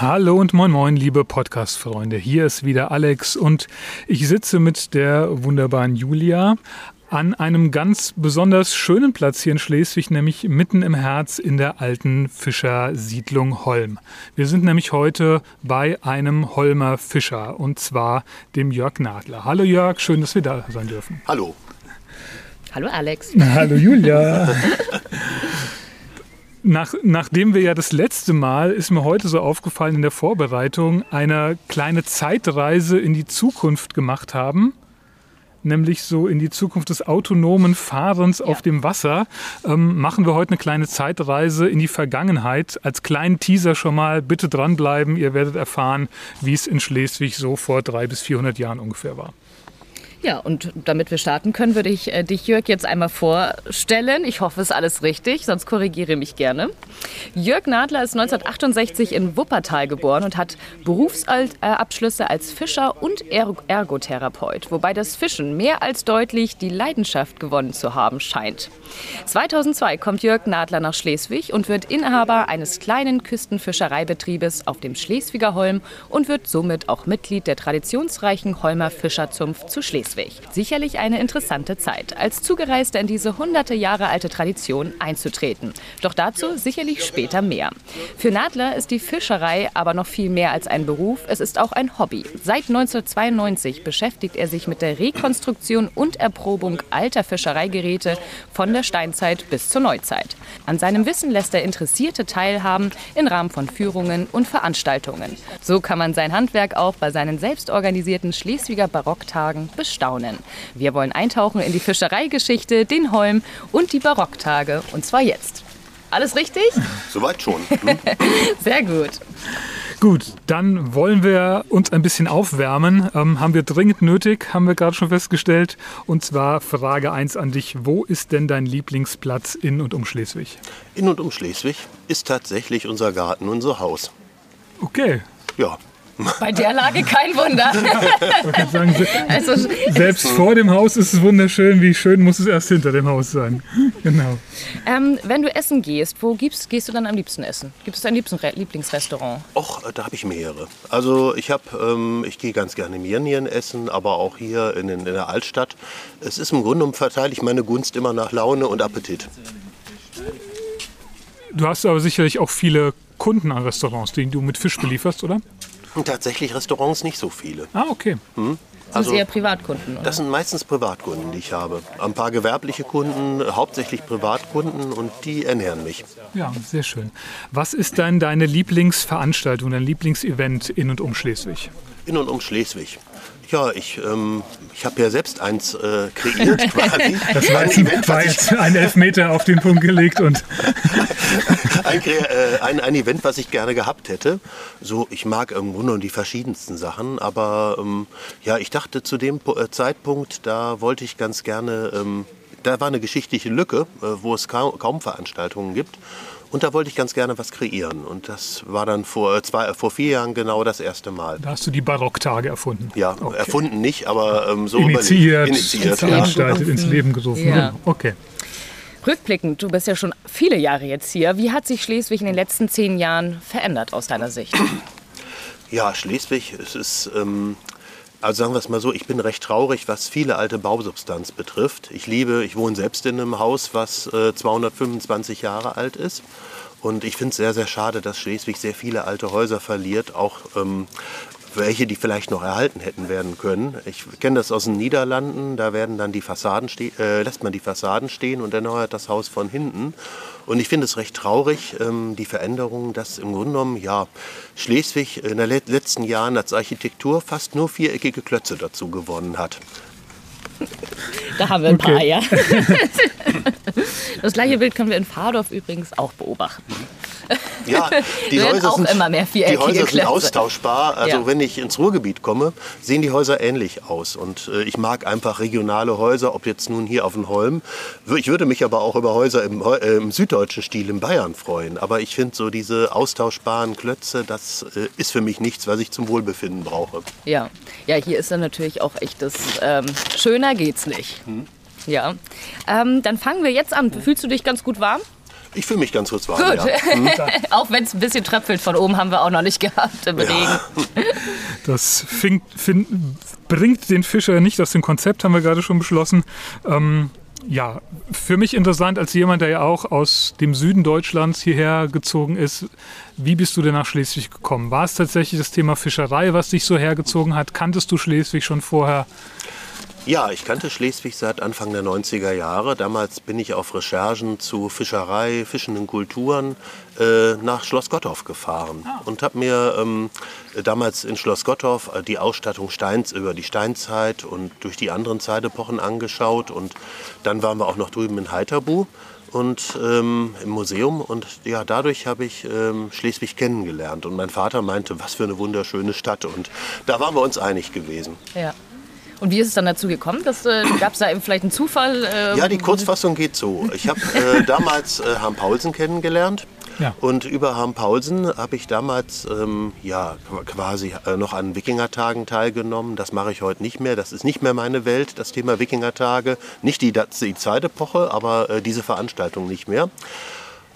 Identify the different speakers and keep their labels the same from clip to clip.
Speaker 1: Hallo und moin moin, liebe Podcast-Freunde. Hier ist wieder Alex und ich sitze mit der wunderbaren Julia an einem ganz besonders schönen Platz hier in Schleswig, nämlich mitten im Herz in der alten Fischersiedlung Holm. Wir sind nämlich heute bei einem Holmer Fischer und zwar dem Jörg Nadler. Hallo Jörg, schön, dass wir da sein dürfen.
Speaker 2: Hallo.
Speaker 3: Hallo Alex.
Speaker 1: Hallo Julia. Nach, nachdem wir ja das letzte Mal, ist mir heute so aufgefallen in der Vorbereitung, eine kleine Zeitreise in die Zukunft gemacht haben, nämlich so in die Zukunft des autonomen Fahrens ja. auf dem Wasser, ähm, machen wir heute eine kleine Zeitreise in die Vergangenheit. Als kleinen Teaser schon mal, bitte dranbleiben, ihr werdet erfahren, wie es in Schleswig so vor drei bis 400 Jahren ungefähr war.
Speaker 3: Ja, und damit wir starten können, würde ich äh, dich, Jörg, jetzt einmal vorstellen. Ich hoffe, es ist alles richtig, sonst korrigiere mich gerne. Jörg Nadler ist 1968 in Wuppertal geboren und hat Berufsabschlüsse als Fischer und Ergotherapeut, wobei das Fischen mehr als deutlich die Leidenschaft gewonnen zu haben scheint. 2002 kommt Jörg Nadler nach Schleswig und wird Inhaber eines kleinen Küstenfischereibetriebes auf dem Schleswiger Holm und wird somit auch Mitglied der traditionsreichen Holmer Fischerzunft zu Schleswig. Schleswig. Sicherlich eine interessante Zeit, als Zugereiste in diese hunderte Jahre alte Tradition einzutreten. Doch dazu sicherlich später mehr. Für Nadler ist die Fischerei aber noch viel mehr als ein Beruf, es ist auch ein Hobby. Seit 1992 beschäftigt er sich mit der Rekonstruktion und Erprobung alter Fischereigeräte von der Steinzeit bis zur Neuzeit. An seinem Wissen lässt er Interessierte teilhaben im Rahmen von Führungen und Veranstaltungen. So kann man sein Handwerk auch bei seinen selbstorganisierten Schleswiger Barocktagen bestaunen staunen. Wir wollen eintauchen in die Fischereigeschichte, den Holm und die Barocktage. Und zwar jetzt. Alles richtig?
Speaker 2: Soweit schon. Hm?
Speaker 3: Sehr gut.
Speaker 1: Gut, dann wollen wir uns ein bisschen aufwärmen. Ähm, haben wir dringend nötig, haben wir gerade schon festgestellt. Und zwar Frage 1 an dich. Wo ist denn dein Lieblingsplatz in und um Schleswig?
Speaker 2: In und um Schleswig ist tatsächlich unser Garten, unser Haus.
Speaker 1: Okay.
Speaker 2: Ja,
Speaker 3: bei der Lage kein Wunder.
Speaker 1: Sagen, also, selbst vor dem Haus ist es wunderschön. Wie schön muss es erst hinter dem Haus sein? Genau.
Speaker 3: Ähm, wenn du essen gehst, wo gibst, gehst du dann am liebsten essen? Gibt es dein Lieblingsrestaurant?
Speaker 2: Och, da habe ich mehrere. Also ich habe, ähm, ich gehe ganz gerne Mirnien essen, aber auch hier in, in der Altstadt. Es ist im Grunde genommen verteile ich meine Gunst immer nach Laune und Appetit.
Speaker 1: Du hast aber sicherlich auch viele Kunden an Restaurants, die du mit Fisch belieferst, oder?
Speaker 2: Und tatsächlich Restaurants nicht so viele.
Speaker 1: Ah, okay.
Speaker 3: Hm? Also, das eher Privatkunden? Oder?
Speaker 2: Das sind meistens Privatkunden, die ich habe. Ein paar gewerbliche Kunden, hauptsächlich Privatkunden und die ernähren mich.
Speaker 1: Ja, sehr schön. Was ist dann deine Lieblingsveranstaltung, dein Lieblingsevent in und um Schleswig?
Speaker 2: In und um Schleswig. Ja, ich, ähm, ich habe ja selbst eins äh, kreiert quasi.
Speaker 1: Das war, ein, Event, war jetzt ein Elfmeter auf den Punkt gelegt und
Speaker 2: ein, äh, ein, ein, Event, was ich gerne gehabt hätte. So, ich mag im Grunde die verschiedensten Sachen, aber ähm, ja, ich dachte zu dem äh, Zeitpunkt, da wollte ich ganz gerne, ähm, da war eine geschichtliche Lücke, äh, wo es kaum, kaum Veranstaltungen gibt. Und da wollte ich ganz gerne was kreieren. Und das war dann vor, äh, zwei, äh, vor vier Jahren genau das erste Mal.
Speaker 1: Da hast du die Barocktage erfunden?
Speaker 2: Ja, okay. erfunden nicht, aber ähm, so
Speaker 1: initiiert, initiiert veranstaltet, ja. ins Leben gerufen. Ja. Okay.
Speaker 3: Rückblickend, du bist ja schon viele Jahre jetzt hier. Wie hat sich Schleswig in den letzten zehn Jahren verändert aus deiner Sicht?
Speaker 2: Ja, Schleswig, es ist ähm, also sagen wir es mal so, ich bin recht traurig, was viele alte Bausubstanz betrifft. Ich liebe, ich wohne selbst in einem Haus, was äh, 225 Jahre alt ist. Und ich finde es sehr, sehr schade, dass Schleswig sehr viele alte Häuser verliert, auch ähm, welche, die vielleicht noch erhalten hätten werden können. Ich kenne das aus den Niederlanden, da werden dann die Fassaden äh, lässt man die Fassaden stehen und erneuert das Haus von hinten. Und ich finde es recht traurig, ähm, die Veränderung, dass im Grunde genommen, ja, Schleswig in den letzten Jahren als Architektur fast nur viereckige Klötze dazu gewonnen hat.
Speaker 3: Da haben wir ein okay. paar, ja. Das gleiche Bild können wir in Fahrdorf übrigens auch beobachten.
Speaker 2: Ja, die
Speaker 3: Werden
Speaker 2: Häuser,
Speaker 3: auch
Speaker 2: sind,
Speaker 3: immer mehr
Speaker 2: die Häuser sind austauschbar. Also
Speaker 3: Ja.
Speaker 2: wenn ich ins Ruhrgebiet komme, sehen die Häuser ähnlich aus. Und äh, ich mag einfach regionale Häuser, ob jetzt nun hier auf dem Holm. Ich würde mich aber auch über Häuser im, äh, im süddeutschen Stil in Bayern freuen. Aber ich finde so diese austauschbaren Klötze, das äh, ist für mich nichts, was ich zum Wohlbefinden brauche.
Speaker 3: Ja, ja, hier ist dann natürlich auch echt das ähm, schöner geht's nicht.
Speaker 2: Hm.
Speaker 3: Ja, ähm, dann fangen wir jetzt an. Fühlst du dich ganz gut warm?
Speaker 2: Ich fühle mich ganz kurz warm.
Speaker 3: Gut.
Speaker 2: Ja.
Speaker 3: auch wenn es ein bisschen tröpfelt von oben, haben wir auch noch nicht gehabt im Regen.
Speaker 1: Das fing, fin, bringt den Fischer nicht aus dem Konzept, haben wir gerade schon beschlossen. Ähm, ja, für mich interessant als jemand, der ja auch aus dem Süden Deutschlands hierher gezogen ist. Wie bist du denn nach Schleswig gekommen? War es tatsächlich das Thema Fischerei, was dich so hergezogen hat? Kanntest du Schleswig schon vorher?
Speaker 2: Ja, ich kannte Schleswig seit Anfang der 90er Jahre. Damals bin ich auf Recherchen zu Fischerei, fischenden Kulturen äh, nach Schloss Gottorf gefahren und habe mir ähm, damals in Schloss Gottorf äh, die Ausstattung Steins über die Steinzeit und durch die anderen Zeitepochen angeschaut. Und dann waren wir auch noch drüben in Heiterbu und ähm, im Museum und ja, dadurch habe ich ähm, Schleswig kennengelernt und mein Vater meinte, was für eine wunderschöne Stadt und da waren wir uns einig gewesen.
Speaker 3: Ja. Und wie ist es dann dazu gekommen? Äh, Gab es da eben vielleicht einen Zufall? Äh,
Speaker 2: Ja, die Kurzfassung geht so. Ich habe äh, damals äh, Harm Paulsen kennengelernt.
Speaker 1: Ja.
Speaker 2: Und über Harm Paulsen habe ich damals ähm, ja, quasi äh, noch an Wikingertagen teilgenommen. Das mache ich heute nicht mehr. Das ist nicht mehr meine Welt, das Thema Wikingertage. Nicht die, die Zeitepoche, aber äh, diese Veranstaltung nicht mehr.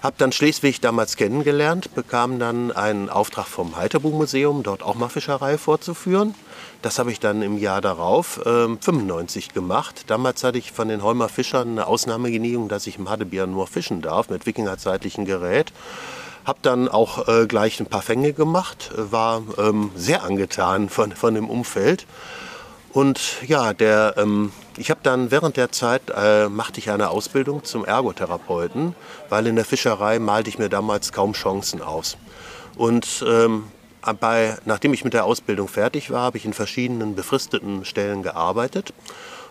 Speaker 2: Habe dann Schleswig damals kennengelernt, bekam dann einen Auftrag vom Heiterbu-Museum, dort auch mal Fischerei vorzuführen. Das habe ich dann im Jahr darauf, 95, gemacht. Damals hatte ich von den Holmer Fischern eine Ausnahmegenehmigung, dass ich im Hadebier nur fischen darf mit wikingerzeitlichem Gerät. Habe dann auch äh, gleich ein paar Fänge gemacht, äh, war ähm, sehr angetan von, von dem Umfeld. Und ja, der, ähm, ich habe dann während der Zeit äh, machte ich eine Ausbildung zum Ergotherapeuten, weil in der Fischerei malte ich mir damals kaum Chancen aus. Und ähm, bei, nachdem ich mit der Ausbildung fertig war, habe ich in verschiedenen befristeten Stellen gearbeitet.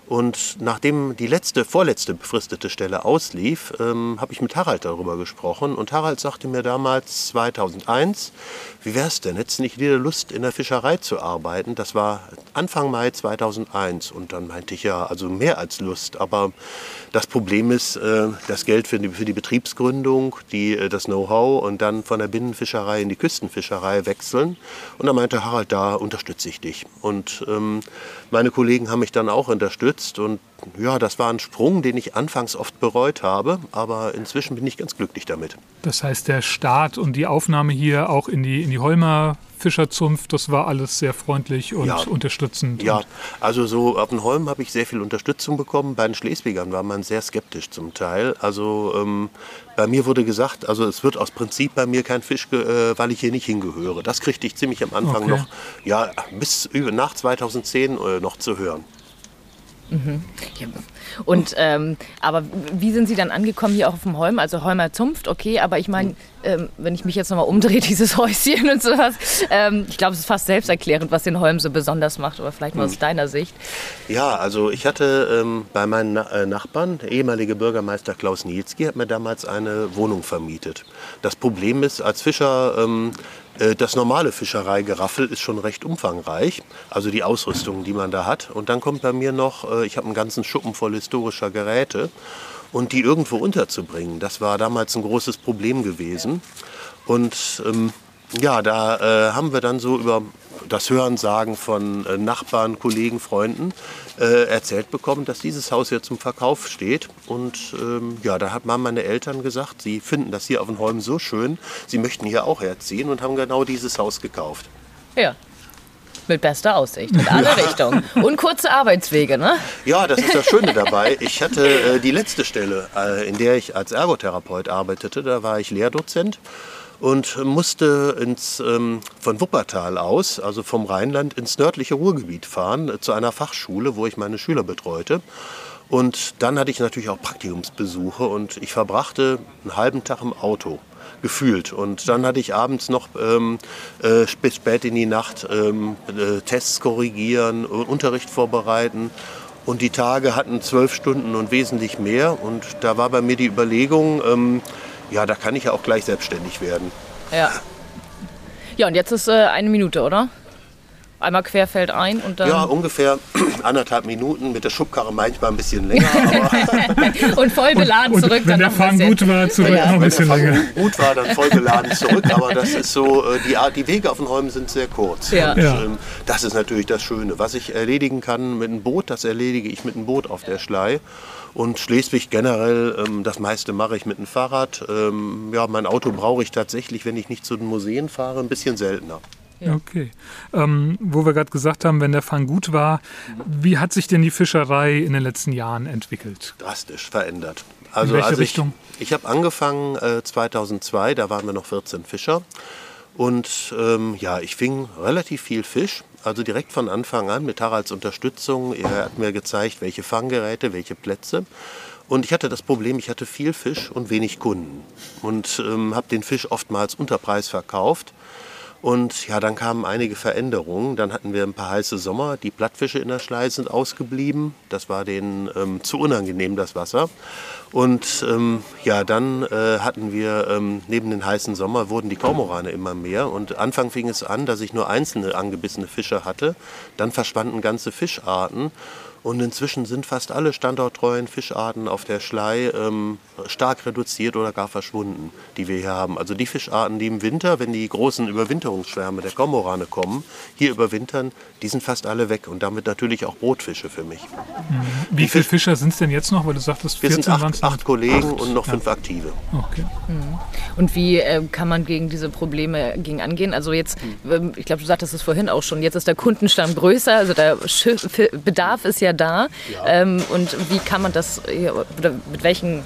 Speaker 2: Und nachdem die letzte, vorletzte befristete Stelle auslief, ähm, habe ich mit Harald darüber gesprochen. Und Harald sagte mir damals 2001, wie wär's denn, hättest du nicht wieder Lust, in der Fischerei zu arbeiten? Das war Anfang Mai 2001. Und dann meinte ich ja, also mehr als Lust. Aber das Problem ist, äh, das Geld für die, für die Betriebsgründung, die, äh, das Know-how und dann von der Binnenfischerei in die Küstenfischerei wechseln. Und dann meinte Harald, da unterstütze ich dich. Und ähm, meine Kollegen haben mich dann auch unterstützt. Und ja, das war ein Sprung, den ich anfangs oft bereut habe. Aber inzwischen bin ich ganz glücklich damit.
Speaker 1: Das heißt, der Start und die Aufnahme hier auch in die, in die Holmer Fischerzunft, das war alles sehr freundlich und
Speaker 2: Ja.
Speaker 1: unterstützend.
Speaker 2: Ja,
Speaker 1: Und
Speaker 2: also so auf den Holm habe ich sehr viel Unterstützung bekommen. Bei den Schleswigern war man sehr skeptisch zum Teil. Also ähm, bei mir wurde gesagt, also es wird aus Prinzip bei mir kein Fisch, äh, weil ich hier nicht hingehöre. Das kriegte ich ziemlich am Anfang
Speaker 1: Okay.
Speaker 2: noch, ja, bis über, nach 2010 äh, noch zu hören.
Speaker 3: Ja. Und ähm, aber wie sind Sie dann angekommen hier auch auf dem Holm? Also Holmer Zunft, okay, aber ich meine, ähm, wenn ich mich jetzt nochmal umdrehe, dieses Häuschen und sowas, ähm, ich glaube, es ist fast selbsterklärend, was den Holm so besonders macht, aber vielleicht mal aus deiner Sicht.
Speaker 2: Ja, also ich hatte ähm, bei meinen Na äh, Nachbarn, der ehemalige Bürgermeister Klaus Nielski, hat mir damals eine Wohnung vermietet. Das Problem ist, als Fischer, ähm, äh, das normale Fischereigeraffel ist schon recht umfangreich, also die Ausrüstung, die man da hat. Und dann kommt bei mir noch, äh, ich habe einen ganzen Schuppen voll historischer Geräte. Und die irgendwo unterzubringen, das war damals ein großes Problem gewesen. Und ähm, ja, da äh, haben wir dann so über das Hörensagen von äh, Nachbarn, Kollegen, Freunden äh, erzählt bekommen, dass dieses Haus hier zum Verkauf steht. Und ähm, ja, da haben meine Eltern gesagt, sie finden das hier auf den Holm so schön, sie möchten hier auch herziehen und haben genau dieses Haus gekauft.
Speaker 3: Ja. Mit bester Aussicht in alle Richtungen. Und kurze Arbeitswege, ne?
Speaker 2: Ja, das ist das Schöne dabei. Ich hatte äh, die letzte Stelle, äh, in der ich als Ergotherapeut arbeitete, da war ich Lehrdozent und musste ins, ähm, von Wuppertal aus, also vom Rheinland, ins nördliche Ruhrgebiet fahren, äh, zu einer Fachschule, wo ich meine Schüler betreute. Und dann hatte ich natürlich auch Praktikumsbesuche und ich verbrachte einen halben Tag im Auto gefühlt. Und dann hatte ich abends noch ähm, äh, bis spät in die Nacht ähm, äh, Tests korrigieren, äh, Unterricht vorbereiten. Und die Tage hatten zwölf Stunden und wesentlich mehr. Und da war bei mir die Überlegung, ähm, ja, da kann ich ja auch gleich selbstständig werden.
Speaker 3: Ja. Ja, und jetzt ist äh, eine Minute, oder? Einmal querfeld ein und dann.
Speaker 2: Ja, ungefähr anderthalb Minuten mit der Schubkarre manchmal ein bisschen länger.
Speaker 3: und voll beladen
Speaker 1: und,
Speaker 3: zurück.
Speaker 1: Wenn der Fang gut war, zurück ja. noch ein bisschen
Speaker 2: wenn der
Speaker 1: länger.
Speaker 2: gut war, dann voll beladen zurück. Aber das ist so, äh, die, die Wege auf den Holmen sind sehr kurz.
Speaker 3: Ja.
Speaker 2: Und,
Speaker 1: Ja.
Speaker 2: ähm, das ist natürlich das Schöne. Was ich erledigen kann mit einem Boot, das erledige ich mit einem Boot auf der Schlei. Und Schleswig generell, ähm, das meiste mache ich mit dem Fahrrad. Ähm, ja, mein Auto brauche ich tatsächlich, wenn ich nicht zu den Museen fahre, ein bisschen seltener.
Speaker 1: Okay. Ähm, wo wir gerade gesagt haben, wenn der Fang gut war, wie hat sich denn die Fischerei in den letzten Jahren entwickelt?
Speaker 2: drastisch verändert. Also
Speaker 1: welche
Speaker 2: als
Speaker 1: Richtung?
Speaker 2: Ich, ich habe angefangen äh, 2002, da waren wir noch 14 Fischer. Und ähm, ja, ich fing relativ viel Fisch, also direkt von Anfang an mit Haralds Unterstützung. Er hat mir gezeigt, welche Fanggeräte, welche Plätze. Und ich hatte das Problem, ich hatte viel Fisch und wenig Kunden. Und ähm, habe den Fisch oftmals unter Preis verkauft. Und ja, dann kamen einige Veränderungen. Dann hatten wir ein paar heiße Sommer. Die Plattfische in der Schlei sind ausgeblieben. Das war denen ähm, zu unangenehm, das Wasser. Und ähm, ja, dann äh, hatten wir ähm, neben den heißen Sommer wurden die Kormorane immer mehr. Und Anfang fing es an, dass ich nur einzelne angebissene Fische hatte. Dann verschwanden ganze Fischarten. Und inzwischen sind fast alle standorttreuen Fischarten auf der Schlei ähm, stark reduziert oder gar verschwunden, die wir hier haben. Also die Fischarten, die im Winter, wenn die großen Überwinterungsschwärme der Kormorane kommen, hier überwintern, die sind fast alle weg. Und damit natürlich auch Brotfische für mich.
Speaker 1: Wie viele Fischer sind es denn jetzt noch? Weil du sagtest,
Speaker 2: Wir
Speaker 1: 14
Speaker 2: sind
Speaker 1: waren
Speaker 2: acht, acht Kollegen und noch fünf aktive.
Speaker 1: Okay.
Speaker 3: Und wie äh, kann man gegen diese Probleme gegen angehen? Also jetzt, ähm, ich glaube, du sagtest es vorhin auch schon, jetzt ist der Kundenstamm größer, also der Bedarf ist ja da. Ähm, und wie kann man das, oder mit welchen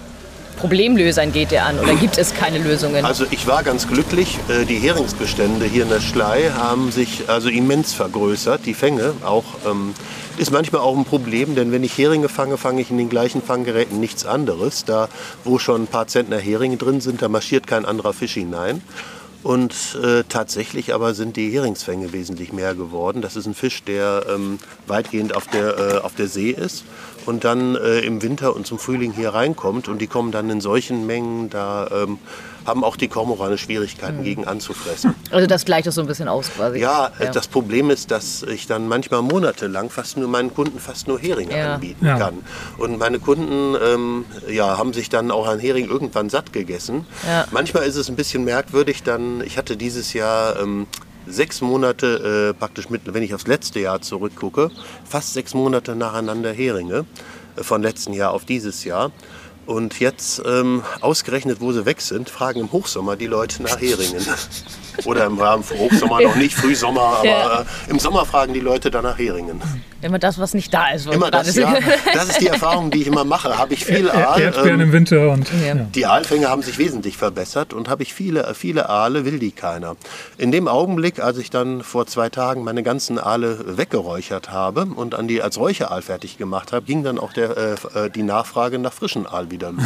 Speaker 3: Problemlösern geht ihr an? Oder gibt es keine Lösungen?
Speaker 2: Also ich war ganz glücklich. Äh, Die Heringsbestände hier in der Schlei haben sich also immens vergrößert. Die Fänge auch ähm, ist manchmal auch ein Problem, denn wenn ich Heringe fange, fange ich in den gleichen Fanggeräten nichts anderes. Da, wo schon ein paar Zentner Heringe drin sind, da marschiert kein anderer Fisch hinein. Und äh, tatsächlich aber sind die Heringsfänge wesentlich mehr geworden. Das ist ein Fisch, der ähm, weitgehend auf der, äh, auf der See ist und dann äh, im Winter und zum Frühling hier reinkommt. Und die kommen dann in solchen Mengen, da ähm, haben auch die Kormorane Schwierigkeiten gegen anzufressen.
Speaker 3: Also das gleicht das so ein bisschen aus quasi.
Speaker 2: Ja, äh, das Problem ist, dass ich dann manchmal monatelang fast nur meinen Kunden fast nur Heringe
Speaker 3: Ja.
Speaker 2: anbieten
Speaker 1: Ja.
Speaker 2: kann. Und meine Kunden ähm, ja, haben sich dann auch an Hering irgendwann satt gegessen.
Speaker 3: Ja.
Speaker 2: Manchmal ist es ein bisschen merkwürdig, dann, ich hatte dieses Jahr ähm, sechs Monate äh, praktisch mit, wenn ich aufs letzte Jahr zurückgucke, fast sechs Monate nacheinander Heringe äh, von letzten Jahr auf dieses Jahr. Und jetzt, ähm, ausgerechnet, wo sie weg sind, fragen im Hochsommer die Leute nach Heringen. Oder im Rahmen von Hochsommer noch nicht, Frühsommer, aber
Speaker 3: Ja.
Speaker 2: äh, im Sommer fragen die Leute dann nach Heringen.
Speaker 3: Immer das, was nicht da ist.
Speaker 2: Immer das,
Speaker 3: ist.
Speaker 2: ja. Das ist die Erfahrung, die ich immer mache. Habe ich viel Aal.
Speaker 1: Erdbeeren
Speaker 2: ähm,
Speaker 1: im Winter und.
Speaker 3: Ja.
Speaker 1: Ja.
Speaker 2: die Aalfänge haben sich wesentlich verbessert und habe ich viele, viele Aale, will die keiner. In dem Augenblick, als ich dann vor zwei Tagen meine ganzen Aale weggeräuchert habe und an die als Räucheraal fertig gemacht habe, ging dann auch der, äh, äh, die Nachfrage nach frischen Aal wieder los.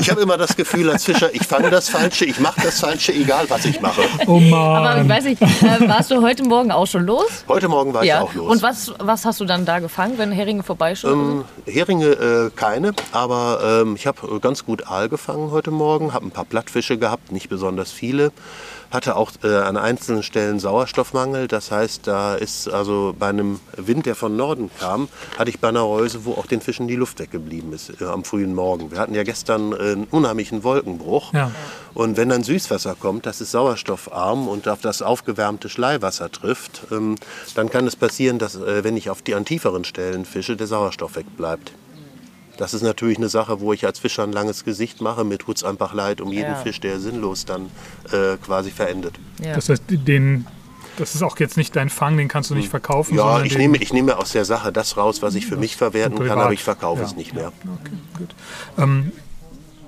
Speaker 2: ich habe immer das Gefühl als Fischer, ich fange das Falsche, ich mache das Falsche, egal was ich mache.
Speaker 1: Oh
Speaker 3: Aber ich
Speaker 1: Mann.
Speaker 3: weiß nicht, äh, warst du heute Morgen auch schon los?
Speaker 2: Heute Morgen war ich auch los.
Speaker 3: Und was, was hast du dann da gefangen, wenn Heringe vorbeischauen?
Speaker 2: Ähm, Heringe äh, keine, aber ähm, ich habe ganz gut Aal gefangen heute Morgen, habe ein paar Plattfische gehabt, nicht besonders viele. Hatte auch äh, an einzelnen Stellen Sauerstoffmangel, das heißt, da ist also bei einem Wind, der von Norden kam, hatte ich bei einer Reuse, wo auch den Fischen die Luft weggeblieben ist äh, am frühen Morgen. Wir hatten ja gestern äh, einen unheimlichen Wolkenbruch.
Speaker 1: Ja.
Speaker 2: Und wenn dann Süßwasser kommt, das ist sauerstoffarm und auf das aufgewärmte Schleiwasser trifft, ähm, dann kann es passieren, dass äh, wenn ich auf die an tieferen Stellen fische, der Sauerstoff wegbleibt. Das ist natürlich eine Sache, wo ich als Fischer ein langes Gesicht mache mit Hutzeinbachleid um jeden
Speaker 3: Ja.
Speaker 2: Fisch, der sinnlos dann äh, quasi verendet.
Speaker 3: ja.
Speaker 1: Das heißt, den, das ist auch jetzt nicht dein Fang, den kannst du nicht verkaufen.
Speaker 2: Ja, ich nehme, ich nehme aus der Sache das raus, was ich für mich verwerten kann, aber ich verkaufe
Speaker 1: Ja.
Speaker 2: es nicht mehr.
Speaker 1: Okay, gut. Ähm,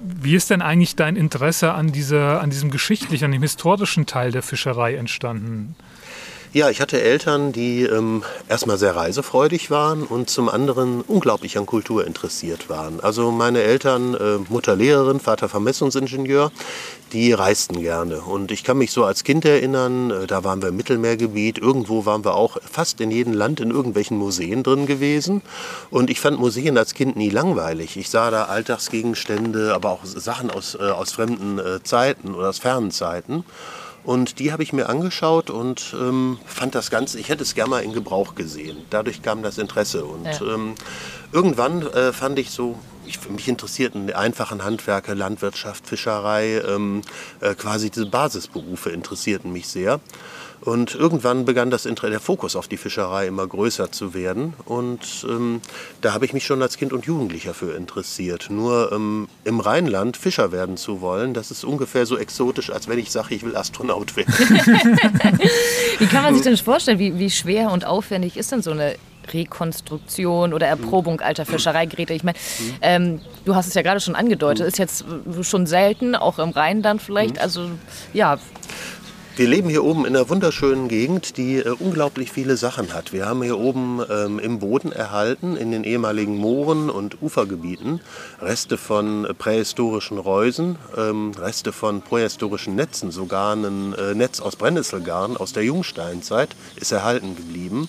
Speaker 1: wie ist denn eigentlich dein Interesse an, dieser, an diesem geschichtlichen, an dem historischen Teil der Fischerei entstanden?
Speaker 2: Ja, ich hatte Eltern, die ähm, erstmal sehr reisefreudig waren und zum anderen unglaublich an Kultur interessiert waren. Also meine Eltern, äh, Mutter Lehrerin, Vater Vermessungsingenieur, die reisten gerne. Und ich kann mich so als Kind erinnern, äh, da waren wir im Mittelmeergebiet, irgendwo waren wir auch fast in jedem Land in irgendwelchen Museen drin gewesen. Und ich fand Museen als Kind nie langweilig. Ich sah da Alltagsgegenstände, aber auch Sachen aus, äh, aus fremden äh, Zeiten oder aus fernen Zeiten. Und die habe ich mir angeschaut und ähm, fand das Ganze, ich hätte es gerne mal in Gebrauch gesehen. Dadurch kam das Interesse. Und ja. ähm, irgendwann äh, fand ich so, ich, mich interessierten die einfachen Handwerke, Landwirtschaft, Fischerei, ähm, äh, quasi diese Basisberufe interessierten mich sehr. Und irgendwann begann das, der Fokus auf die Fischerei immer größer zu werden. Und ähm, da habe ich mich schon als Kind und Jugendlicher für interessiert. Nur ähm, im Rheinland Fischer werden zu wollen, das ist ungefähr so exotisch, als wenn ich sage, ich will Astronaut werden.
Speaker 3: wie kann man sich denn vorstellen, wie, wie schwer und aufwendig ist denn so eine Rekonstruktion oder Erprobung alter Fischereigeräte. Ich meine, ähm, du hast es ja gerade schon angedeutet, ist jetzt schon selten, auch im Rheinland vielleicht. Also ja,
Speaker 2: wir leben hier oben in einer wunderschönen Gegend, die äh, unglaublich viele Sachen hat. Wir haben hier oben ähm, im Boden erhalten, in den ehemaligen Mooren und Ufergebieten, Reste von äh, prähistorischen Reusen, ähm, Reste von prähistorischen Netzen, sogar ein äh, Netz aus Brennnesselgarn aus der Jungsteinzeit ist erhalten geblieben.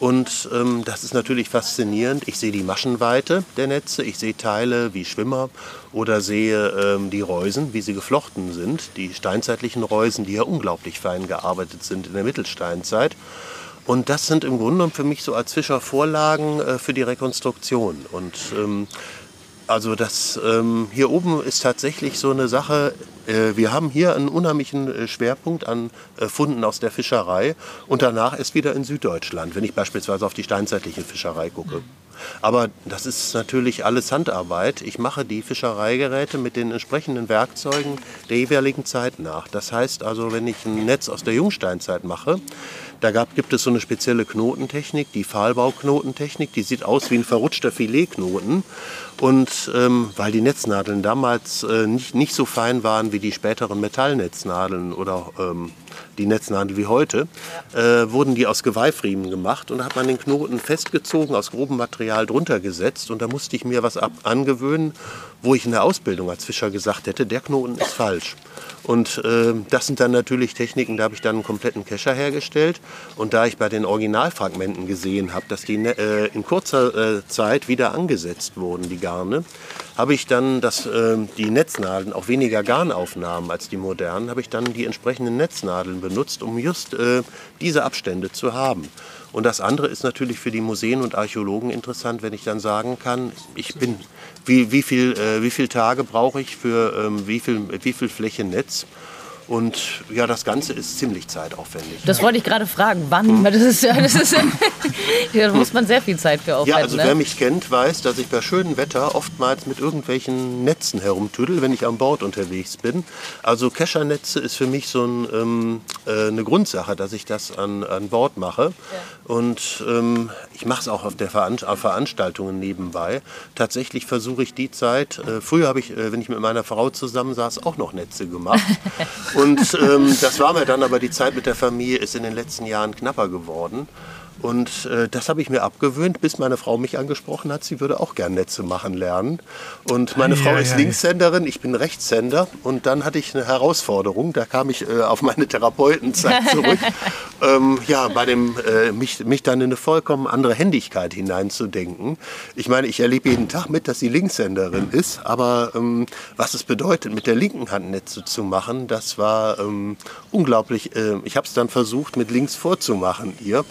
Speaker 2: Und ähm, das ist natürlich faszinierend. Ich sehe die Maschenweite der Netze, ich sehe Teile wie Schwimmer oder sehe ähm, die Reusen, wie sie geflochten sind. Die steinzeitlichen Reusen, die ja unglaublich fein gearbeitet sind in der Mittelsteinzeit. Und das sind im Grunde für mich so als Fischer Vorlagen äh, für die Rekonstruktion. Und ähm, also das ähm, hier oben ist tatsächlich so eine Sache. Äh, wir haben hier einen unheimlichen äh, Schwerpunkt an äh, Funden aus der Fischerei und danach ist wieder in Süddeutschland, wenn ich beispielsweise auf die steinzeitliche Fischerei gucke. Aber das ist natürlich alles Handarbeit. Ich mache die Fischereigeräte mit den entsprechenden Werkzeugen der jeweiligen Zeit nach. Das heißt also, wenn ich ein Netz aus der Jungsteinzeit mache, da gab, gibt es so eine spezielle Knotentechnik, die Pfahlbauknotentechnik. Die sieht aus wie ein verrutschter Filetknoten. Und ähm, weil die Netznadeln damals äh, nicht, nicht so fein waren wie die späteren Metallnetznadeln oder ähm, die Netznadel wie heute, äh, wurden die aus Geweihfriemen gemacht und da hat man den Knoten festgezogen, aus grobem Material drunter gesetzt und da musste ich mir was ab angewöhnen, wo ich in der Ausbildung als Fischer gesagt hätte, der Knoten ist falsch. Und äh, das sind dann natürlich Techniken, da habe ich dann einen kompletten Kescher hergestellt. Und da ich bei den Originalfragmenten gesehen habe, dass die äh, in kurzer äh, Zeit wieder angesetzt wurden, die Garne, habe ich dann das, äh, die Netznadeln, auch weniger Garnaufnahmen als die modernen, habe ich dann die entsprechenden Netznadeln benutzt, um just äh, diese Abstände zu haben. Und das andere ist natürlich für die Museen und Archäologen interessant, wenn ich dann sagen kann, ich bin, wie, wie, viel, äh, wie viele Tage brauche ich für ähm, wie, viel, wie viel Fläche Netz. Und ja, das Ganze ist ziemlich zeitaufwendig.
Speaker 3: Das wollte ich gerade fragen. Wann? Hm. Das ist, das ist, da muss man sehr viel Zeit für aufwenden.
Speaker 2: Ja, also
Speaker 3: ne?
Speaker 2: wer mich kennt, weiß, dass ich bei schönem Wetter oftmals mit irgendwelchen Netzen herumtüdel, wenn ich an Bord unterwegs bin. Also Keschernetze ist für mich so ein, ähm, äh, eine Grundsache, dass ich das an, an Bord mache. Ja. Und ähm, ich mache es auch auf, der Veranst auf Veranstaltungen nebenbei. Tatsächlich versuche ich die Zeit, äh, früher habe ich, äh, wenn ich mit meiner Frau zusammensaß, auch noch Netze gemacht. Und ähm, das war mir dann aber die Zeit mit der Familie ist in den letzten Jahren knapper geworden. Und äh, das habe ich mir abgewöhnt, bis meine Frau mich angesprochen hat, sie würde auch gern Netze machen lernen. Und meine ja, Frau ist ja, Linkshänderin, ich bin Rechtshänder. Und dann hatte ich eine Herausforderung, da kam ich äh, auf meine Therapeutenzeit zurück, ähm, ja, bei dem, äh, mich, mich dann in eine vollkommen andere Händigkeit hineinzudenken. Ich meine, ich erlebe jeden Tag mit, dass sie Linkshänderin ist, aber ähm, was es bedeutet, mit der linken Hand Netze zu machen, das war ähm, unglaublich. Äh, ich habe es dann versucht, mit links vorzumachen ihr.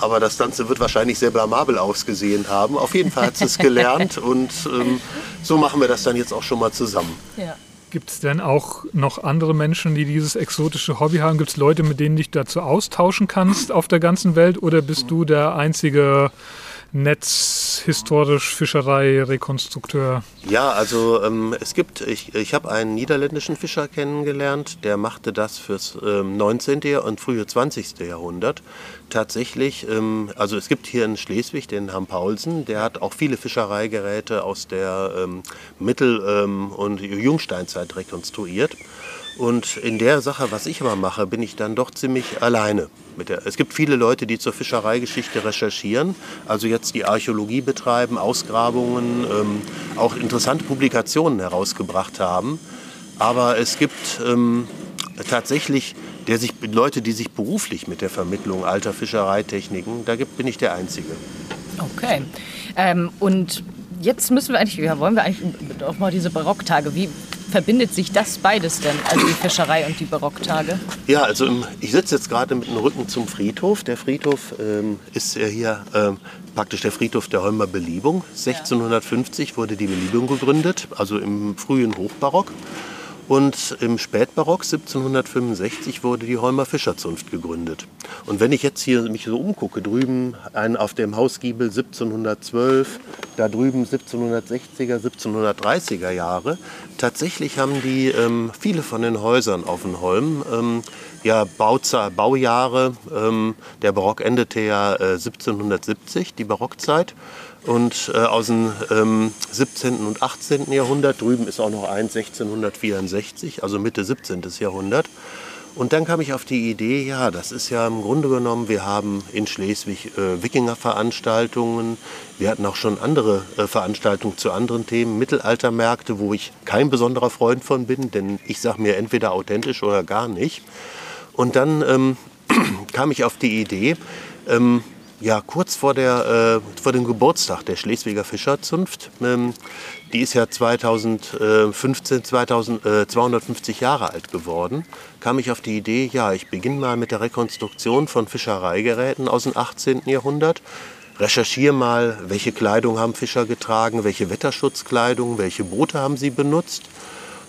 Speaker 2: Aber das Ganze wird wahrscheinlich sehr blamabel ausgesehen haben. Auf jeden Fall hat sie es gelernt und ähm, so machen wir das dann jetzt auch schon mal zusammen.
Speaker 1: Ja. Gibt es denn auch noch andere Menschen, die dieses exotische Hobby haben? Gibt es Leute, mit denen du dich dazu austauschen kannst auf der ganzen Welt? Oder bist du der einzige Netz, historisch, Fischerei, Rekonstrukteur?
Speaker 2: Ja, also ähm, es gibt, ich, ich habe einen niederländischen Fischer kennengelernt, der machte das fürs ähm, 19. und frühe 20. Jahrhundert. Tatsächlich, ähm, also es gibt hier in Schleswig den Herrn Paulsen, der hat auch viele Fischereigeräte aus der ähm, Mittel- ähm, und Jungsteinzeit rekonstruiert. Und in der Sache, was ich aber mache, bin ich dann doch ziemlich alleine. Der, es gibt viele Leute, die zur Fischereigeschichte recherchieren, also jetzt die Archäologie betreiben, Ausgrabungen, ähm, auch interessante Publikationen herausgebracht haben. Aber es gibt ähm, tatsächlich der sich, Leute, die sich beruflich mit der Vermittlung alter Fischereitechniken, da gibt, bin ich der Einzige.
Speaker 3: Okay. Ähm, und jetzt müssen wir eigentlich, ja, wollen wir eigentlich auch mal diese Barocktage, wie verbindet sich das beides denn, also die Fischerei und die Barocktage?
Speaker 2: Ja, also im, ich sitze jetzt gerade mit dem Rücken zum Friedhof. Der Friedhof ähm, ist ja hier ähm, praktisch der Friedhof der Holmer Beliebung. 1650 wurde die Beliebung gegründet, also im frühen Hochbarock. Und im Spätbarock 1765 wurde die Holmer Fischerzunft gegründet. Und wenn ich jetzt hier mich so umgucke, drüben ein, auf dem Hausgiebel 1712, da drüben 1760er, 1730er Jahre, tatsächlich haben die ähm, viele von den Häusern auf den Holm ähm, ja, Bauza Baujahre. Ähm, der Barock endete ja äh, 1770, die Barockzeit. Und äh, aus dem ähm, 17. und 18. Jahrhundert, drüben ist auch noch eins, 1664, also Mitte 17. Jahrhundert. Und dann kam ich auf die Idee, ja, das ist ja im Grunde genommen, wir haben in Schleswig äh, Wikingerveranstaltungen, wir hatten auch schon andere äh, Veranstaltungen zu anderen Themen, Mittelaltermärkte, wo ich kein besonderer Freund von bin, denn ich sage mir entweder authentisch oder gar nicht. Und dann ähm, kam ich auf die Idee, ähm, ja, kurz vor, der, äh, vor dem Geburtstag der Schleswiger Fischerzunft. Ähm, die ist ja 2015, 2000, äh, 250 Jahre alt geworden. Kam ich auf die Idee, ja, ich beginne mal mit der Rekonstruktion von Fischereigeräten aus dem 18. Jahrhundert. Recherchiere mal, welche Kleidung haben Fischer getragen, welche Wetterschutzkleidung, welche Boote haben sie benutzt.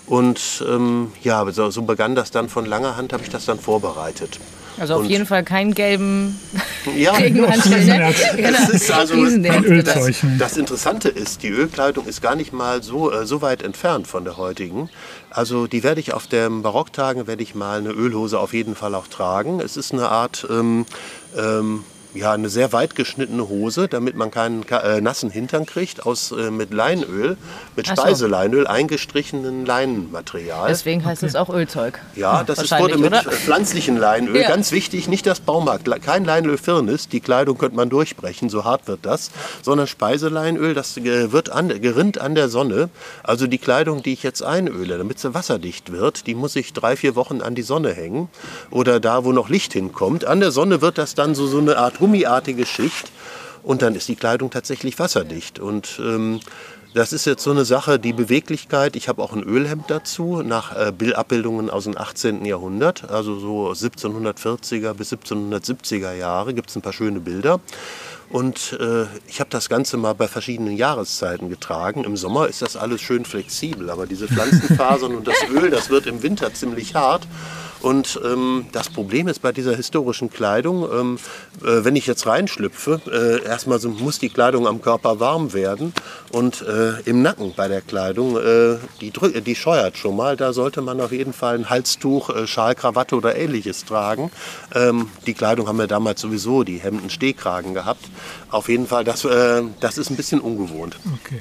Speaker 2: Und ähm, ja, so, so begann das dann von langer Hand, habe ich das dann vorbereitet.
Speaker 3: Also auf
Speaker 2: Und-
Speaker 3: jeden Fall keinen gelben
Speaker 2: Ja,
Speaker 3: Regenmantel. Ne?
Speaker 2: Das ist also
Speaker 3: bitte.
Speaker 1: Ölzeichen.
Speaker 2: Das Interessante ist, die Ölkleidung ist gar nicht mal so, äh, so weit entfernt von der heutigen. Also die werde ich auf den Barocktagen, werde ich mal eine Ölhose auf jeden Fall auch tragen. Es ist eine Art, ähm, ähm, ja, eine sehr weit geschnittene Hose, damit man keinen äh, nassen Hintern kriegt, aus äh, mit Leinöl, mit
Speaker 3: so.
Speaker 2: Speiseleinöl eingestrichenen Leinenmaterial.
Speaker 3: Deswegen heißt es auch Ölzeug.
Speaker 2: Ja, das ist, wurde mit
Speaker 3: oder?
Speaker 2: pflanzlichem Leinöl.
Speaker 3: Ja.
Speaker 2: Ganz wichtig, nicht das Baumarkt. Kein Leinöl Firnis, die Kleidung könnte man durchbrechen, so hart wird das. Sondern Speiseleinöl, das wird an, gerinnt an der Sonne. Also die Kleidung, die ich jetzt einöle, damit sie wasserdicht wird, die muss ich drei, vier Wochen an die Sonne hängen. Oder da, wo noch Licht hinkommt. An der Sonne wird das dann so, so eine Art gummiartige Schicht. Und dann ist die Kleidung tatsächlich wasserdicht. Und ähm, das ist jetzt so eine Sache, die Beweglichkeit. Ich habe auch ein Ölhemd dazu, nach äh, Bild- Abbildungen aus dem 18. Jahrhundert, also so 1740er bis 1770er Jahre, gibt es ein paar schöne Bilder. Und äh, ich habe das Ganze mal bei verschiedenen Jahreszeiten getragen. Im Sommer ist das alles schön flexibel, aber diese Pflanzenfasern und das Öl, das wird im Winter ziemlich hart. Und ähm, das Problem ist bei dieser historischen Kleidung, ähm, äh, wenn ich jetzt reinschlüpfe, äh, erstmal so muss die Kleidung am Körper warm werden und äh, im Nacken bei der Kleidung, äh, die, drück, die scheuert schon mal. Da sollte man auf jeden Fall ein Halstuch, äh, Schal, Krawatte oder ähnliches tragen. Ähm, die Kleidung haben wir damals sowieso, die Hemden Stehkragen gehabt. Auf jeden Fall, das, äh, das ist ein bisschen ungewohnt.
Speaker 1: Okay.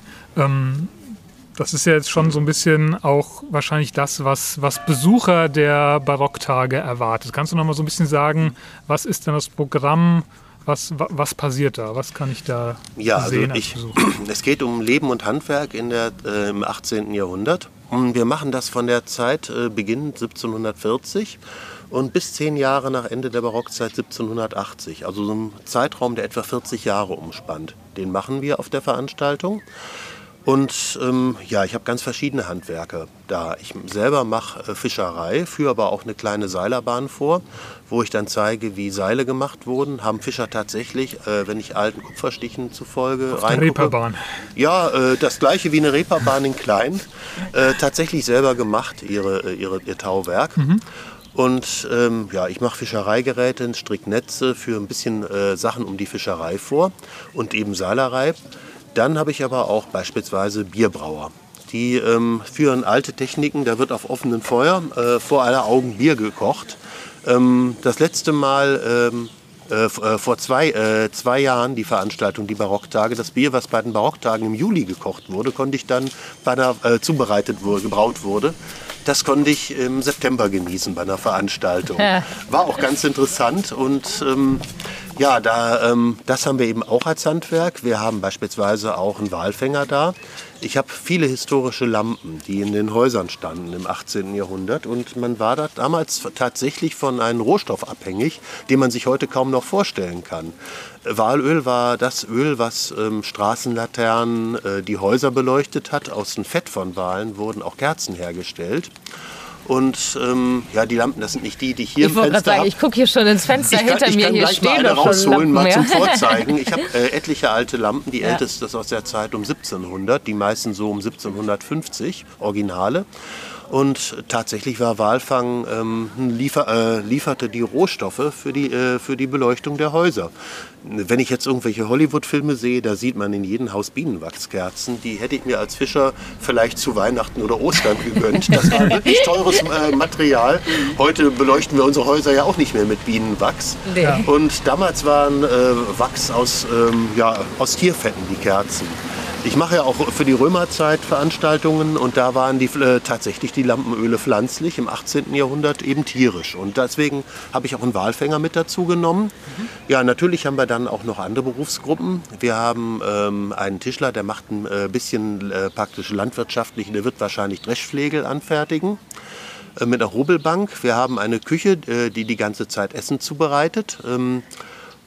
Speaker 1: Das ist ja jetzt schon so ein bisschen auch wahrscheinlich das, was, was Besucher der Barocktage erwartet. Kannst du noch mal so ein bisschen sagen, was ist denn das Programm? Was, wa- was passiert da? Was kann ich da
Speaker 2: Ja, also
Speaker 1: sehen als
Speaker 2: ich, es geht um Leben und Handwerk in der, äh, im 18. Jahrhundert. Und wir machen das von der Zeit äh, Beginn 1740 und bis zehn Jahre nach Ende der Barockzeit 1780. Also so ein Zeitraum, der etwa 40 Jahre umspannt. Den machen wir auf der Veranstaltung. Und ähm, ja, ich habe ganz verschiedene Handwerke da. Ich selber mache äh, Fischerei, führe aber auch eine kleine Seilerbahn vor, wo ich dann zeige, wie Seile gemacht wurden. Haben Fischer tatsächlich, äh, wenn ich alten Kupferstichen zufolge
Speaker 1: Auf
Speaker 2: reingucke,
Speaker 1: Reeperbahn.
Speaker 2: ja, äh, das gleiche wie eine Reeperbahn in klein. Äh, tatsächlich selber gemacht, ihre, äh, ihre, ihr Tauwerk. Und ähm, ja, ich mache Fischereigeräte, Stricknetze für ein bisschen äh, Sachen um die Fischerei vor und eben Seilerei. Dann habe ich aber auch beispielsweise Bierbrauer. Die ähm, führen alte Techniken, da wird auf offenem Feuer äh, vor aller Augen Bier gekocht. Ähm, das letzte Mal ähm, äh, äh, vor zwei, äh, zwei Jahren die Veranstaltung, die Barocktage. Das Bier, was bei den Barocktagen im Juli gekocht wurde, konnte ich dann bei der, äh, zubereitet wurde, gebraut wurde, Das konnte ich im September genießen bei einer Veranstaltung. War auch ganz interessant und ähm, ja, da, ähm, das haben wir eben auch als Handwerk. Wir haben beispielsweise auch einen Walfänger da. Ich habe viele historische Lampen, die in den Häusern standen im 18. Jahrhundert. Und man war da damals tatsächlich von einem Rohstoff abhängig, den man sich heute kaum noch vorstellen kann. Walöl war das Öl, was ähm, Straßenlaternen, äh, die Häuser beleuchtet hat. Aus dem Fett von Walen wurden auch Kerzen hergestellt. Und ähm, ja, die Lampen, das sind nicht die, die ich hier
Speaker 3: ich im Fenster sagen, Ich gucke hier schon ins Fenster
Speaker 2: ich
Speaker 3: hinter
Speaker 2: kann,
Speaker 3: mir.
Speaker 2: Hier
Speaker 3: stehen
Speaker 2: doch
Speaker 3: schon Lampen
Speaker 2: mal zum Vorzeigen. Ich habe äh, etliche alte Lampen. Die ja. älteste ist aus der Zeit um 1700, die meisten so um 1750, Originale. Und tatsächlich war Walfang ähm, liefer, äh, lieferte die Rohstoffe für die, äh, für die Beleuchtung der Häuser. Wenn ich jetzt irgendwelche Hollywood-Filme sehe, da sieht man in jedem Haus Bienenwachskerzen. Die hätte ich mir als Fischer vielleicht zu Weihnachten oder Ostern gegönnt. Das war wirklich teures äh, Material. Heute beleuchten wir unsere Häuser ja auch nicht mehr mit Bienenwachs. Nee. Und damals waren äh, Wachs aus, ähm, ja, aus Tierfetten die Kerzen. Ich mache ja auch für die Römerzeit Veranstaltungen und da waren die, äh, tatsächlich die Lampenöle pflanzlich, im 18. Jahrhundert eben tierisch. Und deswegen habe ich auch einen Walfänger mit dazu genommen. Mhm. Ja, natürlich haben wir dann auch noch andere Berufsgruppen. Wir haben ähm, einen Tischler, der macht ein äh, bisschen äh, praktisch landwirtschaftlich, der wird wahrscheinlich Dreschflegel anfertigen äh, mit einer Hobelbank. Wir haben eine Küche, äh, die die ganze Zeit Essen zubereitet. Ähm,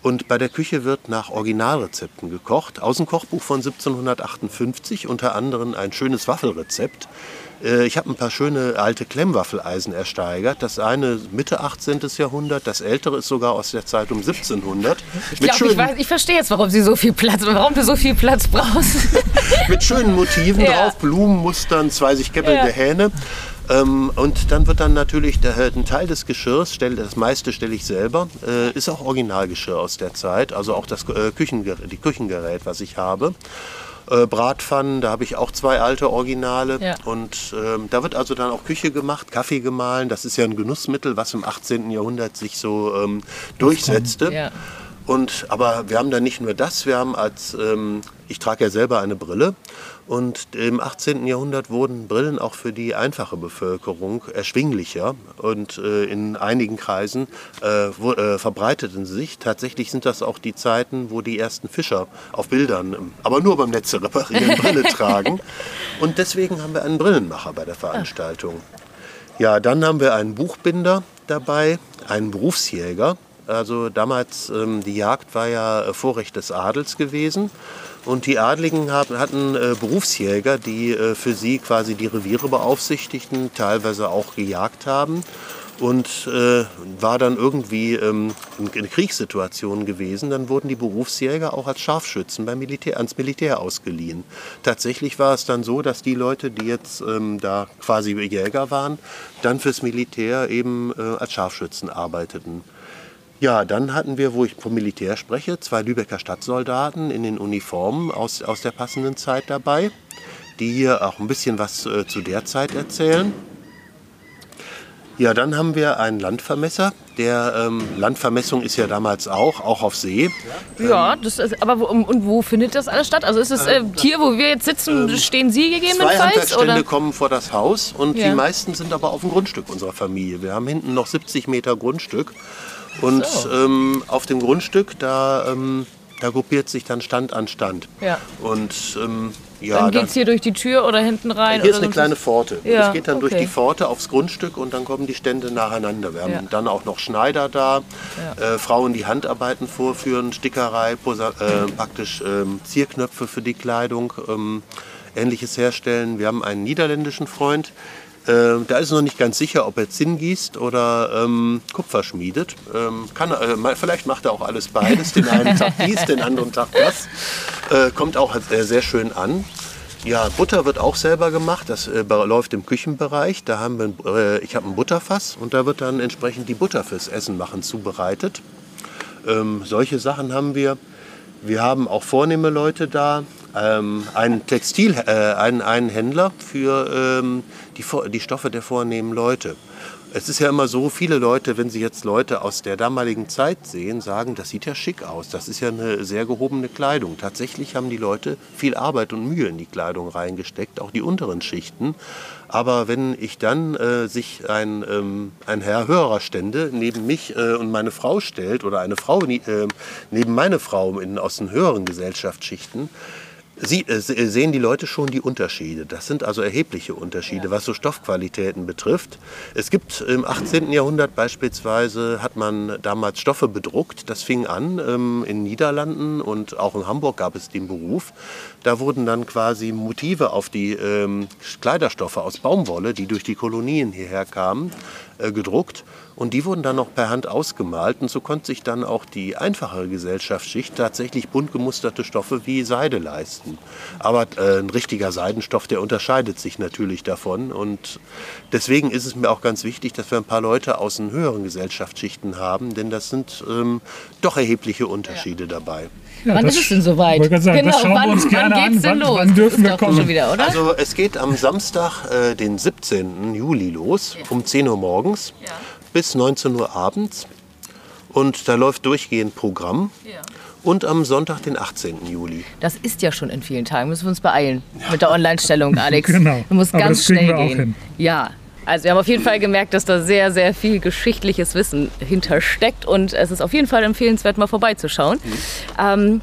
Speaker 2: und bei der Küche wird nach Originalrezepten gekocht. Aus dem Kochbuch von 1758, unter anderem ein schönes Waffelrezept. Äh, ich habe ein paar schöne alte Klemmwaffeleisen ersteigert. Das eine Mitte 18. Jahrhundert, das ältere ist sogar aus der Zeit um 1700.
Speaker 3: Ich, glaub, ich, weiß, ich verstehe jetzt, warum Sie so viel Platz, warum du so viel Platz brauchst.
Speaker 2: mit schönen Motiven ja. drauf, Blumenmustern, zwei sich käppelnde ja. Hähne. Ähm, und dann wird dann natürlich der, ein Teil des Geschirrs, stell, das meiste stelle ich selber, äh, ist auch Originalgeschirr aus der Zeit, also auch das äh, Küchengerät, die Küchengerät, was ich habe. Äh, Bratpfannen, da habe ich auch zwei alte Originale. Ja. Und ähm, da wird also dann auch Küche gemacht, Kaffee gemahlen. Das ist ja ein Genussmittel, was im 18. Jahrhundert sich so ähm, durchsetzte. Ja. Und, aber wir haben da nicht nur das, wir haben als, ähm, ich trage ja selber eine Brille und im 18. Jahrhundert wurden Brillen auch für die einfache Bevölkerung erschwinglicher und äh, in einigen Kreisen äh, wo, äh, verbreiteten sie sich. Tatsächlich sind das auch die Zeiten, wo die ersten Fischer auf Bildern, aber nur beim Netze reparieren, Brille tragen. Und deswegen haben wir einen Brillenmacher bei der Veranstaltung. Ja, dann haben wir einen Buchbinder dabei, einen Berufsjäger, also damals, ähm, die Jagd war ja äh, Vorrecht des Adels gewesen. Und die Adligen haben, hatten äh, Berufsjäger, die äh, für sie quasi die Reviere beaufsichtigten, teilweise auch gejagt haben. Und äh, war dann irgendwie ähm, in Kriegssituationen gewesen, dann wurden die Berufsjäger auch als Scharfschützen beim Militär, ans Militär ausgeliehen. Tatsächlich war es dann so, dass die Leute, die jetzt ähm, da quasi Jäger waren, dann fürs Militär eben äh, als Scharfschützen arbeiteten. Ja, dann hatten wir, wo ich vom Militär spreche, zwei Lübecker Stadtsoldaten in den Uniformen aus, aus der passenden Zeit dabei, die hier auch ein bisschen was äh, zu der Zeit erzählen. Ja, dann haben wir einen Landvermesser. Der ähm, Landvermessung ist ja damals auch, auch auf See.
Speaker 3: Ja, das ist, aber wo, und wo findet das alles statt? Also ist es äh, ähm, hier, wo wir jetzt sitzen, ähm, stehen Sie gegebenenfalls?
Speaker 2: Zwei Handwerksstände oder? kommen vor das Haus und ja. die meisten sind aber auf dem Grundstück unserer Familie. Wir haben hinten noch 70 Meter Grundstück und so. ähm, auf dem Grundstück, da, ähm, da gruppiert sich dann Stand an Stand.
Speaker 3: Ja.
Speaker 2: Und ähm, ja,
Speaker 3: dann geht es hier durch die Tür oder hinten rein?
Speaker 2: Hier ist eine kleine Pforte. Ja, es geht dann okay. durch die Pforte aufs Grundstück und dann kommen die Stände nacheinander. Wir haben ja. dann auch noch Schneider da, ja. äh, Frauen, die Handarbeiten vorführen, Stickerei, Posa äh, praktisch ähm, Zierknöpfe für die Kleidung, ähm, ähnliches herstellen. Wir haben einen niederländischen Freund, äh, da ist noch nicht ganz sicher, ob er Zinn gießt oder ähm, Kupfer schmiedet. Ähm, kann, äh, vielleicht macht er auch alles beides. Den einen Tag dies, den anderen Tag das. Äh, kommt auch äh, sehr schön an. Ja, Butter wird auch selber gemacht. Das äh, läuft im Küchenbereich. Da haben wir, äh, ich habe ein Butterfass und da wird dann entsprechend die Butter fürs Essen machen zubereitet. Ähm, solche Sachen haben wir. Wir haben auch vornehme Leute da, ähm, einen Textil, äh, einen, einen Händler für ähm, die, die Stoffe der vornehmen Leute. Es ist ja immer so, viele Leute, wenn sie jetzt Leute aus der damaligen Zeit sehen, sagen, das sieht ja schick aus, das ist ja eine sehr gehobene Kleidung. Tatsächlich haben die Leute viel Arbeit und Mühe in die Kleidung reingesteckt, auch die unteren Schichten. Aber wenn ich dann äh, sich ein, ähm, ein Herr Hörerstände neben mich äh, und meine Frau stellt oder eine Frau äh, neben meine Frau in, aus den höheren Gesellschaftsschichten, Sie, äh, sehen die Leute schon die Unterschiede. Das sind also erhebliche Unterschiede, ja. was so Stoffqualitäten betrifft. Es gibt im 18. Jahrhundert beispielsweise, hat man damals Stoffe bedruckt. Das fing an ähm, in Niederlanden und auch in Hamburg gab es den Beruf. Da wurden dann quasi Motive auf die ähm, Kleiderstoffe aus Baumwolle, die durch die Kolonien hierher kamen, äh, gedruckt. Und die wurden dann noch per Hand ausgemalt. Und so konnte sich dann auch die einfachere Gesellschaftsschicht tatsächlich bunt gemusterte Stoffe wie Seide leisten. Aber äh, ein richtiger Seidenstoff, der unterscheidet sich natürlich davon. Und deswegen ist es mir auch ganz wichtig, dass wir ein paar Leute aus den höheren Gesellschaftsschichten haben, denn das sind ähm, doch erhebliche Unterschiede ja. dabei.
Speaker 3: Ja, wann ist es denn soweit?
Speaker 1: Sagen, genau, das schauen wann, wir uns gerne wann geht's an. Denn wann, los? wann dürfen wir kommen?
Speaker 2: Wieder, also es geht am Samstag, äh, den 17. Juli los, ja. um 10 Uhr morgens. Ja bis 19 Uhr abends. Und da läuft durchgehend Programm. Ja. Und am Sonntag, den 18. Juli.
Speaker 3: Das ist ja schon in vielen Tagen. Müssen wir uns beeilen ja. mit der Online-Stellung, Alex. genau. Du musst ganz schnell gehen. Ja, also wir haben auf jeden Fall gemerkt, dass da sehr, sehr viel geschichtliches Wissen hintersteckt und es ist auf jeden Fall empfehlenswert, mal vorbeizuschauen. Mhm. Ähm,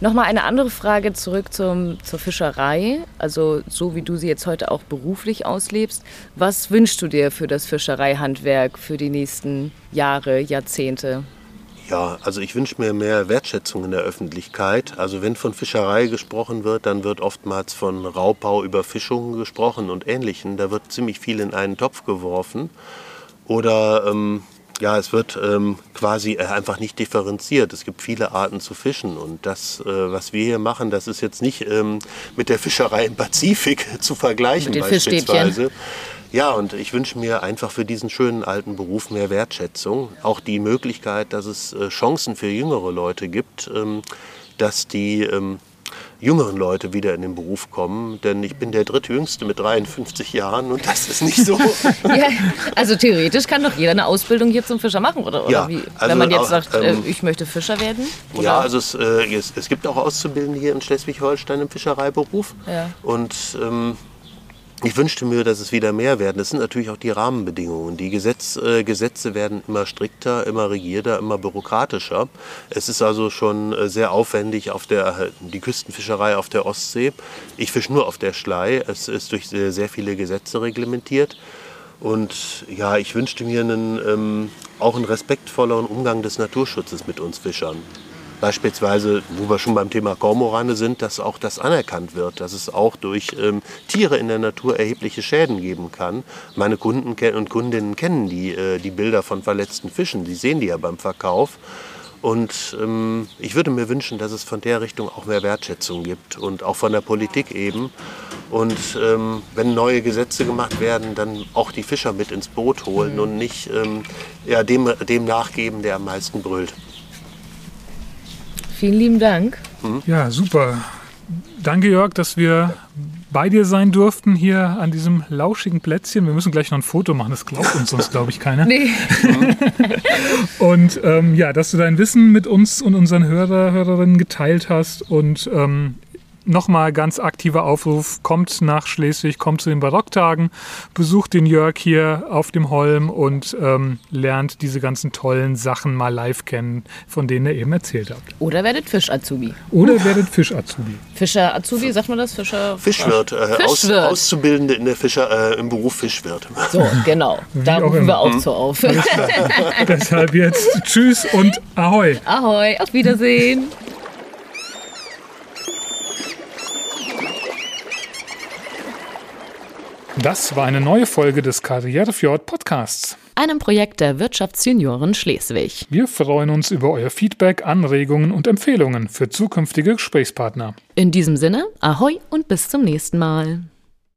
Speaker 3: Nochmal eine andere Frage zurück zum, zur Fischerei. Also so wie du sie jetzt heute auch beruflich auslebst. Was wünschst du dir für das Fischereihandwerk für die nächsten Jahre, Jahrzehnte?
Speaker 2: Ja, also ich wünsche mir mehr Wertschätzung in der Öffentlichkeit. Also wenn von Fischerei gesprochen wird, dann wird oftmals von Raubbau, Überfischung gesprochen und Ähnlichem. Da wird ziemlich viel in einen Topf geworfen. Oder ähm, ja, es wird ähm, quasi äh, einfach nicht differenziert. Es gibt viele Arten zu fischen und das, äh, was wir hier machen, das ist jetzt nicht ähm, mit der Fischerei im Pazifik zu vergleichen
Speaker 3: mit den beispielsweise.
Speaker 2: Ja, und ich wünsche mir einfach für diesen schönen alten Beruf mehr Wertschätzung. Auch die Möglichkeit, dass es äh, Chancen für jüngere Leute gibt, ähm, dass die ähm, jüngeren Leute wieder in den Beruf kommen. Denn ich bin der drittjüngste mit 53 Jahren und das ist nicht so.
Speaker 3: ja, also theoretisch kann doch jeder eine Ausbildung hier zum Fischer machen, oder,
Speaker 2: ja,
Speaker 3: wie? Also Wenn man jetzt sagt, äh, ähm, ich möchte Fischer werden?
Speaker 2: Oder? Ja, also es, äh, es, es, gibt auch Auszubildende hier in Schleswig-Holstein im Fischereiberuf. Ja. Und ähm, ich wünschte mir, dass es wieder mehr werden. Das sind natürlich auch die Rahmenbedingungen. Die Gesetz, äh, Gesetze werden immer strikter, immer rigierter, immer bürokratischer. Es ist also schon äh, sehr aufwendig auf der die Küstenfischerei auf der Ostsee. Ich fische nur auf der Schlei. Es ist durch sehr, sehr viele Gesetze reglementiert. Und ja, ich wünschte mir einen, ähm, auch einen respektvolleren Umgang des Naturschutzes mit uns Fischern. Beispielsweise, wo wir schon beim Thema Kormorane sind, dass auch das anerkannt wird, dass es auch durch ähm, Tiere in der Natur erhebliche Schäden geben kann. Meine Kunden und Kundinnen kennen die, äh, die Bilder von verletzten Fischen, die sehen die ja beim Verkauf. Und ähm, ich würde mir wünschen, dass es von der Richtung auch mehr Wertschätzung gibt und auch von der Politik eben. Und ähm, wenn neue Gesetze gemacht werden, dann auch die Fischer mit ins Boot holen mhm. und nicht ähm, ja, dem, dem nachgeben, der am meisten brüllt.
Speaker 3: Vielen lieben Dank.
Speaker 1: Ja, super. Danke, Jörg, dass wir bei dir sein durften hier an diesem lauschigen Plätzchen. Wir müssen gleich noch ein Foto machen, das glaubt uns sonst, glaube ich, keiner. Nee. und ähm, ja, dass du dein Wissen mit uns und unseren Hörer, Hörerinnen geteilt hast und ähm, nochmal ganz aktiver Aufruf, kommt nach Schleswig, kommt zu den Barocktagen, besucht den Jörg hier auf dem Holm und ähm, lernt diese ganzen tollen Sachen mal live kennen, von denen ihr eben erzählt habt.
Speaker 3: Oder werdet Fisch-Azubi.
Speaker 1: Oder werdet Fisch-Azubi.
Speaker 3: Fischer-Azubi, sagt man das? Fischer
Speaker 2: Fischwirt. Äh, Fischwirt. Aus, Auszubildende in der Fischer, äh, im Beruf Fischwirt.
Speaker 3: So, genau. da rufen wir auch so auf.
Speaker 1: Deshalb jetzt Tschüss und Ahoi.
Speaker 3: Ahoi, auf Wiedersehen.
Speaker 1: Das war eine neue Folge des Karrierefjord Podcasts.
Speaker 3: Einem Projekt der Wirtschaftsjunioren Schleswig.
Speaker 1: Wir freuen uns über euer Feedback, Anregungen und Empfehlungen für zukünftige Gesprächspartner.
Speaker 3: In diesem Sinne, ahoi und bis zum nächsten Mal.